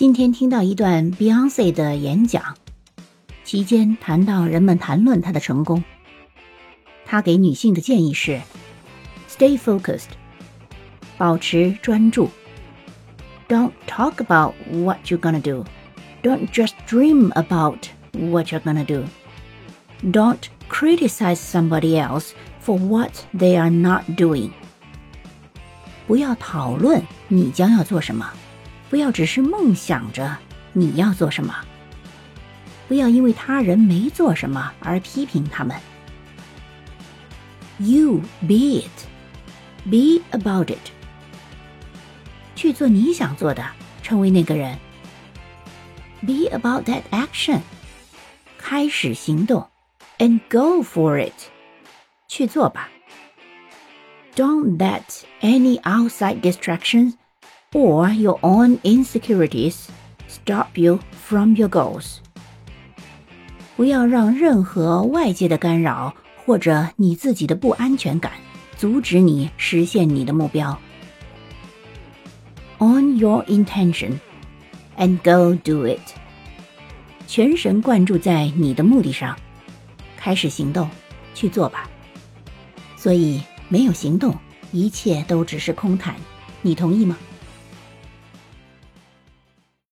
今天听到一段 Beyonce 的演讲，期间谈到人们谈论她的成功。她给女性的建议是：Stay focused，保持专注。Don't talk about what you're gonna do. Don't just dream about what you're gonna do. Don't criticize somebody else for what they are not doing. 不要讨论你将要做什么， 不要只是梦想着你要做什么，不要因为他人没做什么而批评他们。You be it, be about it. 去做你想做的，成为那个人。Be about that action，开始行动，and go for it，去做吧。Don't let any outside distractions or your own insecurities stop you from your goals。不要让任何外界的干扰或者你自己的不安全感阻止你实现你的目标。On your intention and go do it。全神贯注在你的目的上，开始行动，去做吧。所以，没有行动，一切都只是空谈。你同意吗？